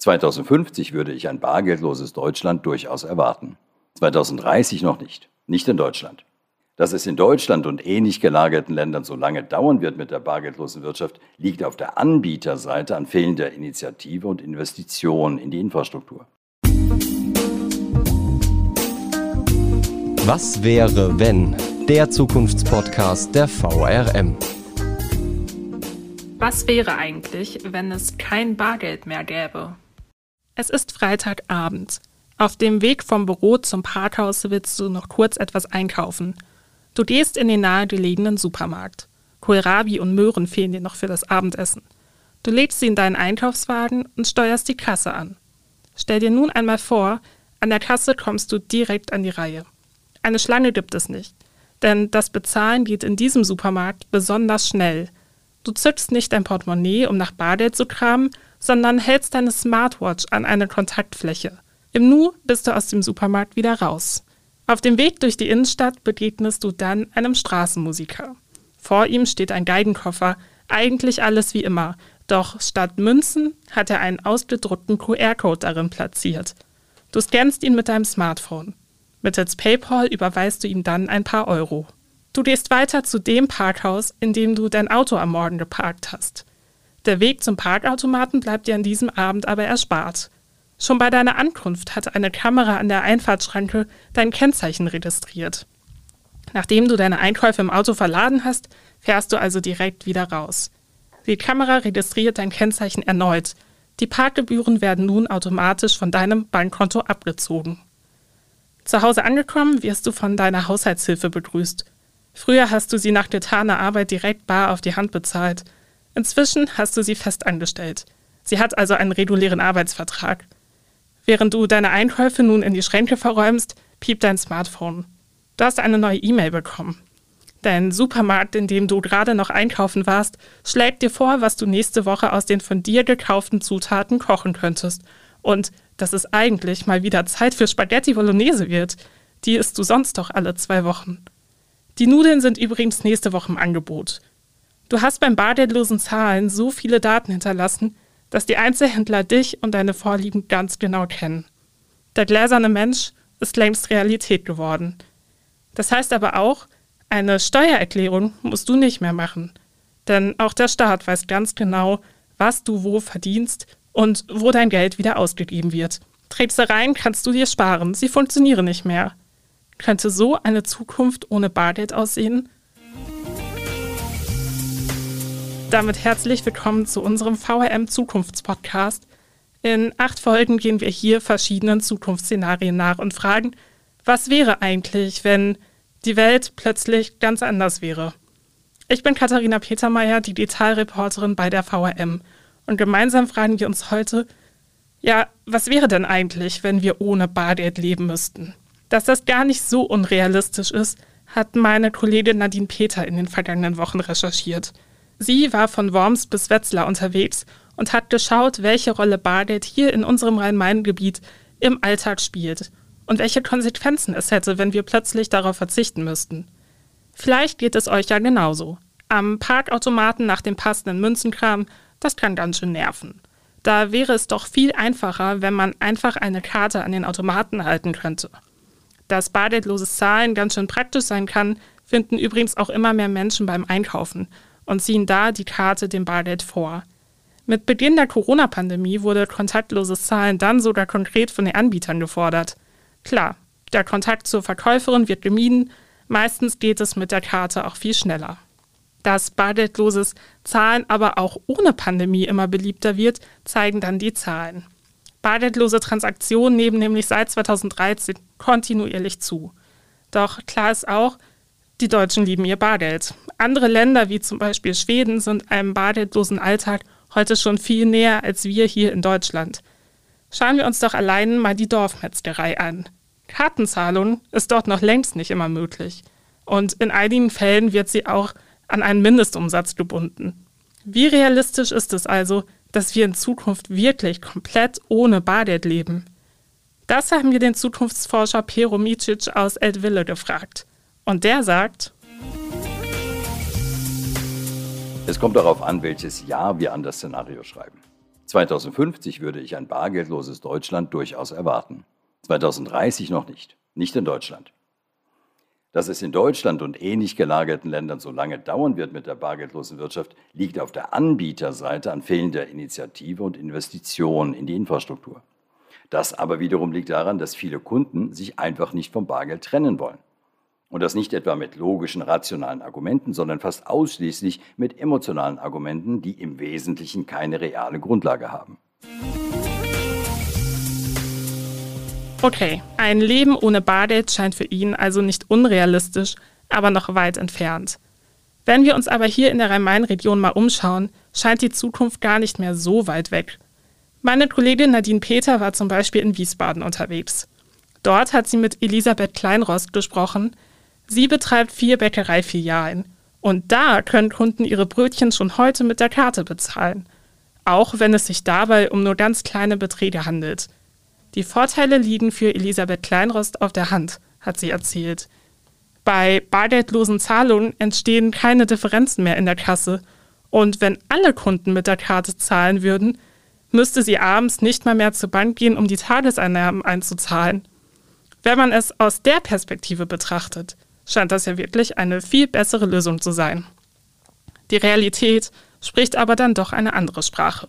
2050 würde ich ein bargeldloses Deutschland durchaus erwarten. 2030 noch nicht. Nicht in Deutschland. Dass es in Deutschland und ähnlich gelagerten Ländern so lange dauern wird mit der bargeldlosen Wirtschaft, liegt auf der Anbieterseite an fehlender Initiative und Investition in die Infrastruktur. Was wäre, wenn? Der Zukunftspodcast der VRM. Was wäre eigentlich, wenn es kein Bargeld mehr gäbe? Es ist Freitagabend. Auf dem Weg vom Büro zum Parkhaus willst du noch kurz etwas einkaufen. Du gehst in den nahegelegenen Supermarkt. Kohlrabi und Möhren fehlen dir noch für das Abendessen. Du legst sie in deinen Einkaufswagen und steuerst die Kasse an. Stell dir nun einmal vor, an der Kasse kommst du direkt an die Reihe. Eine Schlange gibt es nicht, denn das Bezahlen geht in diesem Supermarkt besonders schnell. Du zückst nicht dein Portemonnaie, um nach Bargeld zu kramen, sondern hältst deine Smartwatch an eine Kontaktfläche. Im Nu bist du aus dem Supermarkt wieder raus. Auf dem Weg durch die Innenstadt begegnest du dann einem Straßenmusiker. Vor ihm steht ein Geigenkoffer, eigentlich alles wie immer, doch statt Münzen hat er einen ausgedruckten QR-Code darin platziert. Du scannst ihn mit deinem Smartphone. Mittels PayPal überweist du ihm dann ein paar Euro. Du gehst weiter zu dem Parkhaus, in dem du dein Auto am Morgen geparkt hast. Der Weg zum Parkautomaten bleibt dir an diesem Abend aber erspart. Schon bei deiner Ankunft hatte eine Kamera an der Einfahrtschranke dein Kennzeichen registriert. Nachdem du deine Einkäufe im Auto verladen hast, fährst du also direkt wieder raus. Die Kamera registriert dein Kennzeichen erneut. Die Parkgebühren werden nun automatisch von deinem Bankkonto abgezogen. Zu Hause angekommen wirst du von deiner Haushaltshilfe begrüßt. Früher hast du sie nach getaner Arbeit direkt bar auf die Hand bezahlt. Inzwischen hast du sie fest angestellt. Sie hat also einen regulären Arbeitsvertrag. Während du deine Einkäufe nun in die Schränke verräumst, piept dein Smartphone. Du hast eine neue E-Mail bekommen. Dein Supermarkt, in dem du gerade noch einkaufen warst, schlägt dir vor, was du nächste Woche aus den von dir gekauften Zutaten kochen könntest. Und dass es eigentlich mal wieder Zeit für Spaghetti Bolognese wird. Die isst du sonst doch alle zwei Wochen. Die Nudeln sind übrigens nächste Woche im Angebot. Du hast beim bargeldlosen Zahlen so viele Daten hinterlassen, dass die Einzelhändler dich und deine Vorlieben ganz genau kennen. Der gläserne Mensch ist längst Realität geworden. Das heißt aber auch, eine Steuererklärung musst du nicht mehr machen. Denn auch der Staat weiß ganz genau, was du wo verdienst und wo dein Geld wieder ausgegeben wird. Tricksereien kannst du dir sparen, sie funktionieren nicht mehr. Könnte so eine Zukunft ohne Bargeld aussehen? Damit herzlich willkommen zu unserem VRM Zukunftspodcast. In acht Folgen gehen wir hier verschiedenen Zukunftsszenarien nach und fragen, was wäre eigentlich, wenn die Welt plötzlich ganz anders wäre? Ich bin Katharina Petermeier, die Detailreporterin bei der VRM. Und gemeinsam fragen wir uns heute, ja, was wäre denn eigentlich, wenn wir ohne Bargeld leben müssten? Dass das gar nicht so unrealistisch ist, hat meine Kollegin Nadine Peter in den vergangenen Wochen recherchiert. Sie war von Worms bis Wetzlar unterwegs und hat geschaut, welche Rolle Bargeld hier in unserem Rhein-Main-Gebiet im Alltag spielt und welche Konsequenzen es hätte, wenn wir plötzlich darauf verzichten müssten. Vielleicht geht es euch ja genauso. Am Parkautomaten nach dem passenden Münzenkram, das kann ganz schön nerven. Da wäre es doch viel einfacher, wenn man einfach eine Karte an den Automaten halten könnte. Dass bargeldloses Zahlen ganz schön praktisch sein kann, finden übrigens auch immer mehr Menschen beim Einkaufen und ziehen da die Karte dem Bargeld vor. Mit Beginn der Corona-Pandemie wurde kontaktloses Zahlen dann sogar konkret von den Anbietern gefordert. Klar, der Kontakt zur Verkäuferin wird gemieden, meistens geht es mit der Karte auch viel schneller. Dass bargeldloses Zahlen aber auch ohne Pandemie immer beliebter wird, zeigen dann die Zahlen. Bargeldlose Transaktionen nehmen nämlich seit 2013 kontinuierlich zu. Doch klar ist auch, die Deutschen lieben ihr Bargeld. Andere Länder wie zum Beispiel Schweden sind einem bargeldlosen Alltag heute schon viel näher als wir hier in Deutschland. Schauen wir uns doch allein mal die Dorfmetzgerei an. Kartenzahlung ist dort noch längst nicht immer möglich. Und in einigen Fällen wird sie auch an einen Mindestumsatz gebunden. Wie realistisch ist es also, dass wir in Zukunft wirklich komplett ohne Bargeld leben? Das haben wir den Zukunftsforscher Pero Micic aus Eltville gefragt. Und der sagt, es kommt darauf an, welches Jahr wir an das Szenario schreiben. 2050 würde ich ein bargeldloses Deutschland durchaus erwarten. 2030 noch nicht. Nicht in Deutschland. Dass es in Deutschland und ähnlich gelagerten Ländern so lange dauern wird mit der bargeldlosen Wirtschaft, liegt auf der Anbieterseite an fehlender Initiative und Investition in die Infrastruktur. Das aber wiederum liegt daran, dass viele Kunden sich einfach nicht vom Bargeld trennen wollen. Und das nicht etwa mit logischen, rationalen Argumenten, sondern fast ausschließlich mit emotionalen Argumenten, die im Wesentlichen keine reale Grundlage haben. Okay, ein Leben ohne Bargeld scheint für ihn also nicht unrealistisch, aber noch weit entfernt. Wenn wir uns aber hier in der Rhein-Main-Region mal umschauen, scheint die Zukunft gar nicht mehr so weit weg. Meine Kollegin Nadine Peter war zum Beispiel in Wiesbaden unterwegs. Dort hat sie mit Elisabeth Kleinrost gesprochen. Sie betreibt vier Bäckereifilialen. Und da können Kunden ihre Brötchen schon heute mit der Karte bezahlen. Auch wenn es sich dabei um nur ganz kleine Beträge handelt. Die Vorteile liegen für Elisabeth Kleinrost auf der Hand, hat sie erzählt. Bei bargeldlosen Zahlungen entstehen keine Differenzen mehr in der Kasse. Und wenn alle Kunden mit der Karte zahlen würden, müsste sie abends nicht mal mehr zur Bank gehen, um die Tageseinnahmen einzuzahlen. Wenn man es aus der Perspektive betrachtet, scheint das ja wirklich eine viel bessere Lösung zu sein. Die Realität spricht aber dann doch eine andere Sprache.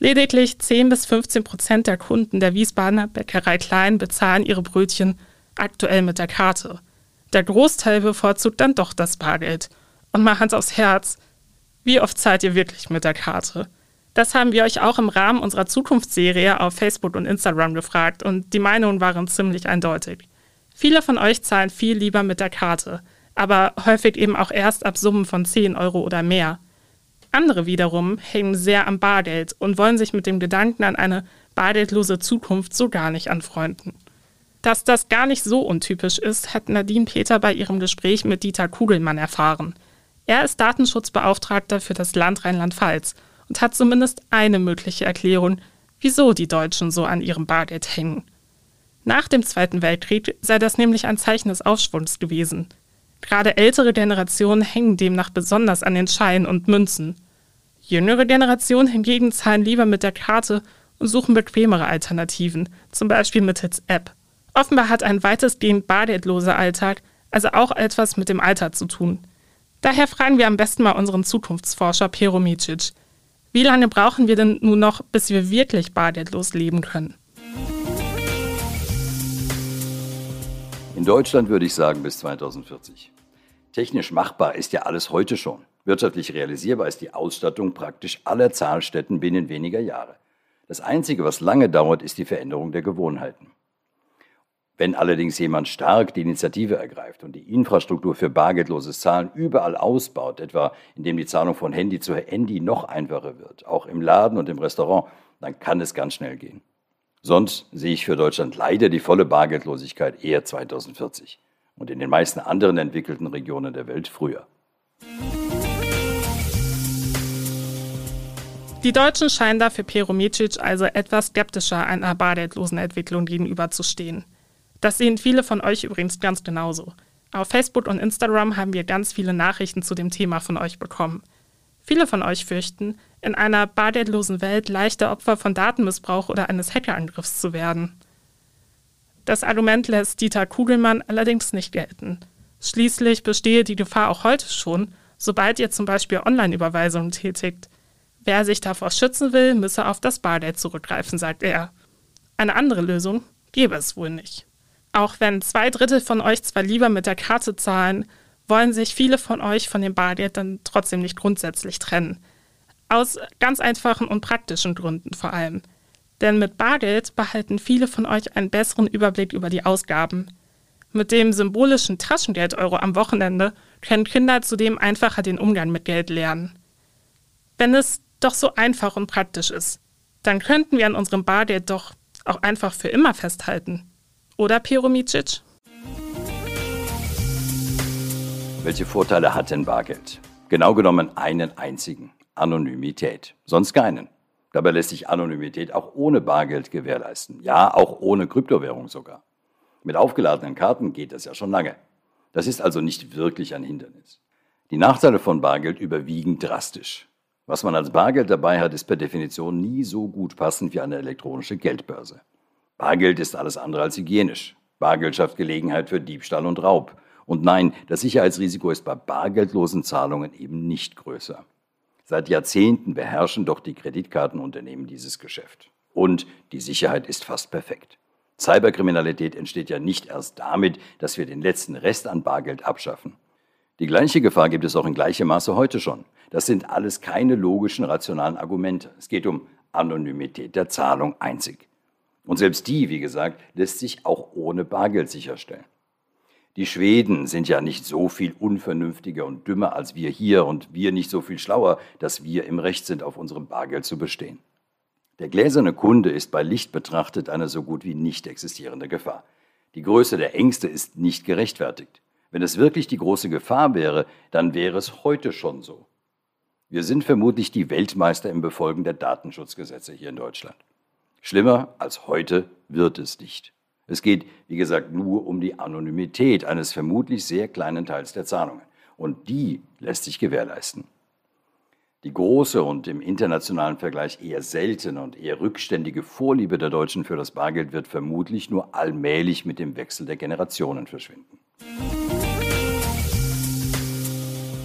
Lediglich 10 bis 15 Prozent der Kunden der Wiesbadener Bäckerei Klein bezahlen ihre Brötchen aktuell mit der Karte. Der Großteil bevorzugt dann doch das Bargeld. Und mal Hand aufs Herz, wie oft zahlt ihr wirklich mit der Karte? Das haben wir euch auch im Rahmen unserer Zukunftsserie auf Facebook und Instagram gefragt und die Meinungen waren ziemlich eindeutig. Viele von euch zahlen viel lieber mit der Karte, aber häufig eben auch erst ab Summen von 10 Euro oder mehr. Andere wiederum hängen sehr am Bargeld und wollen sich mit dem Gedanken an eine bargeldlose Zukunft so gar nicht anfreunden. Dass das gar nicht so untypisch ist, hat Nadine Peter bei ihrem Gespräch mit Dieter Kugelmann erfahren. Er ist Datenschutzbeauftragter für das Land Rheinland-Pfalz und hat zumindest eine mögliche Erklärung, wieso die Deutschen so an ihrem Bargeld hängen. Nach dem Zweiten Weltkrieg sei das nämlich ein Zeichen des Aufschwungs gewesen. Gerade ältere Generationen hängen demnach besonders an den Scheinen und Münzen. Jüngere Generationen hingegen zahlen lieber mit der Karte und suchen bequemere Alternativen, zum Beispiel mittels App. Offenbar hat ein weitestgehend bargeldloser Alltag also auch etwas mit dem Alter zu tun. Daher fragen wir am besten mal unseren Zukunftsforscher Pero Micic. Wie lange brauchen wir denn nun noch, bis wir wirklich bargeldlos leben können? In Deutschland würde ich sagen bis 2040. Technisch machbar ist ja alles heute schon. Wirtschaftlich realisierbar ist die Ausstattung praktisch aller Zahlstätten binnen weniger Jahre. Das Einzige, was lange dauert, ist die Veränderung der Gewohnheiten. Wenn allerdings jemand stark die Initiative ergreift und die Infrastruktur für bargeldloses Zahlen überall ausbaut, etwa indem die Zahlung von Handy zu Handy noch einfacher wird, auch im Laden und im Restaurant, dann kann es ganz schnell gehen. Sonst sehe ich für Deutschland leider die volle Bargeldlosigkeit eher 2040 und in den meisten anderen entwickelten Regionen der Welt früher. Die Deutschen scheinen da für Peromicic also etwas skeptischer einer bargeldlosen Entwicklung gegenüberzustehen. Das sehen viele von euch übrigens ganz genauso. Auf Facebook und Instagram haben wir ganz viele Nachrichten zu dem Thema von euch bekommen. Viele von euch fürchten, in einer bargeldlosen Welt leichter Opfer von Datenmissbrauch oder eines Hackerangriffs zu werden. Das Argument lässt Dieter Kugelmann allerdings nicht gelten. Schließlich bestehe die Gefahr auch heute schon, sobald ihr zum Beispiel Online-Überweisungen tätigt. Wer sich davor schützen will, müsse auf das Bargeld zurückgreifen, sagt er. Eine andere Lösung gäbe es wohl nicht. Auch wenn zwei Drittel von euch zwar lieber mit der Karte zahlen, wollen sich viele von euch von dem Bargeld dann trotzdem nicht grundsätzlich trennen. Aus ganz einfachen und praktischen Gründen vor allem. Denn mit Bargeld behalten viele von euch einen besseren Überblick über die Ausgaben. Mit dem symbolischen Taschengeld-Euro am Wochenende können Kinder zudem einfacher den Umgang mit Geld lernen. Wenn es doch so einfach und praktisch ist, dann könnten wir an unserem Bargeld doch auch einfach für immer festhalten. Oder Piromicic? Welche Vorteile hat denn Bargeld? Genau genommen einen einzigen. Anonymität. Sonst keinen. Dabei lässt sich Anonymität auch ohne Bargeld gewährleisten. Ja, auch ohne Kryptowährung sogar. Mit aufgeladenen Karten geht das ja schon lange. Das ist also nicht wirklich ein Hindernis. Die Nachteile von Bargeld überwiegen drastisch. Was man als Bargeld dabei hat, ist per Definition nie so gut passend wie eine elektronische Geldbörse. Bargeld ist alles andere als hygienisch. Bargeld schafft Gelegenheit für Diebstahl und Raub. Und nein, das Sicherheitsrisiko ist bei bargeldlosen Zahlungen eben nicht größer. Seit Jahrzehnten beherrschen doch die Kreditkartenunternehmen dieses Geschäft. Und die Sicherheit ist fast perfekt. Cyberkriminalität entsteht ja nicht erst damit, dass wir den letzten Rest an Bargeld abschaffen. Die gleiche Gefahr gibt es auch in gleichem Maße heute schon. Das sind alles keine logischen, rationalen Argumente. Es geht um Anonymität der Zahlung einzig. Und selbst die, wie gesagt, lässt sich auch ohne Bargeld sicherstellen. Die Schweden sind ja nicht so viel unvernünftiger und dümmer als wir hier und wir nicht so viel schlauer, dass wir im Recht sind, auf unserem Bargeld zu bestehen. Der gläserne Kunde ist bei Licht betrachtet eine so gut wie nicht existierende Gefahr. Die Größe der Ängste ist nicht gerechtfertigt. Wenn es wirklich die große Gefahr wäre, dann wäre es heute schon so. Wir sind vermutlich die Weltmeister im Befolgen der Datenschutzgesetze hier in Deutschland. Schlimmer als heute wird es nicht. Es geht, wie gesagt, nur um die Anonymität eines vermutlich sehr kleinen Teils der Zahlungen. Und die lässt sich gewährleisten. Die große und im internationalen Vergleich eher seltene und eher rückständige Vorliebe der Deutschen für das Bargeld wird vermutlich nur allmählich mit dem Wechsel der Generationen verschwinden.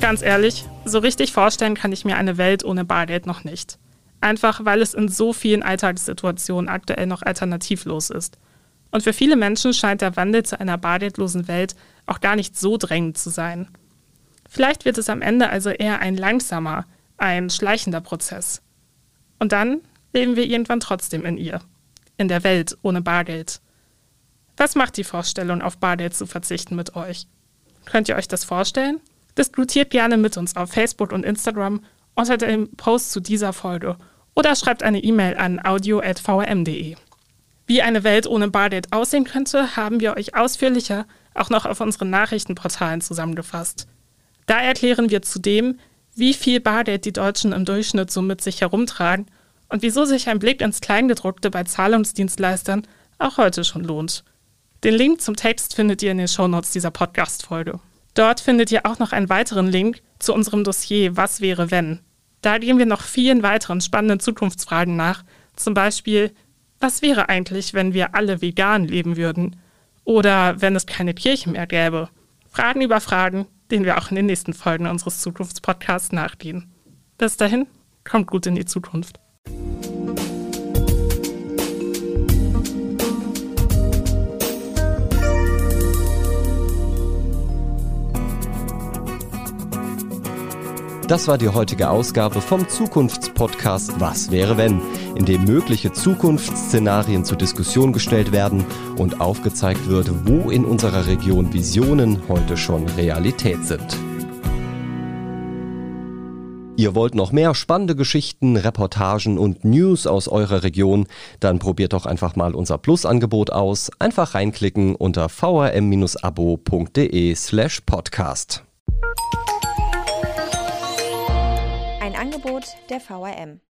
Ganz ehrlich, so richtig vorstellen kann ich mir eine Welt ohne Bargeld noch nicht. Einfach weil es in so vielen Alltagssituationen aktuell noch alternativlos ist. Und für viele Menschen scheint der Wandel zu einer bargeldlosen Welt auch gar nicht so drängend zu sein. Vielleicht wird es am Ende also eher ein langsamer, ein schleichender Prozess. Und dann leben wir irgendwann trotzdem in ihr, in der Welt ohne Bargeld. Was macht die Vorstellung, auf Bargeld zu verzichten mit euch? Könnt ihr euch das vorstellen? Diskutiert gerne mit uns auf Facebook und Instagram unter dem Post zu dieser Folge oder schreibt eine E-Mail an audio.vrm.de. Wie eine Welt ohne Bargeld aussehen könnte, haben wir euch ausführlicher auch noch auf unseren Nachrichtenportalen zusammengefasst. Da erklären wir zudem, wie viel Bargeld die Deutschen im Durchschnitt so mit sich herumtragen und wieso sich ein Blick ins Kleingedruckte bei Zahlungsdienstleistern auch heute schon lohnt. Den Link zum Text findet ihr in den Shownotes dieser Podcast-Folge. Dort findet ihr auch noch einen weiteren Link zu unserem Dossier Was wäre wenn. Da gehen wir noch vielen weiteren spannenden Zukunftsfragen nach, zum Beispiel, was wäre eigentlich, wenn wir alle vegan leben würden? Oder wenn es keine Kirche mehr gäbe? Fragen über Fragen, denen wir auch in den nächsten Folgen unseres Zukunftspodcasts nachgehen. Bis dahin, kommt gut in die Zukunft. Das war die heutige Ausgabe vom Zukunftspodcast Was wäre wenn, in dem mögliche Zukunftsszenarien zur Diskussion gestellt werden und aufgezeigt wird, wo in unserer Region Visionen heute schon Realität sind. Ihr wollt noch mehr spannende Geschichten, Reportagen und News aus eurer Region? Dann probiert doch einfach mal unser Plus-Angebot aus. Einfach reinklicken unter vrm-abo.de slash podcast. Angebot der VRM.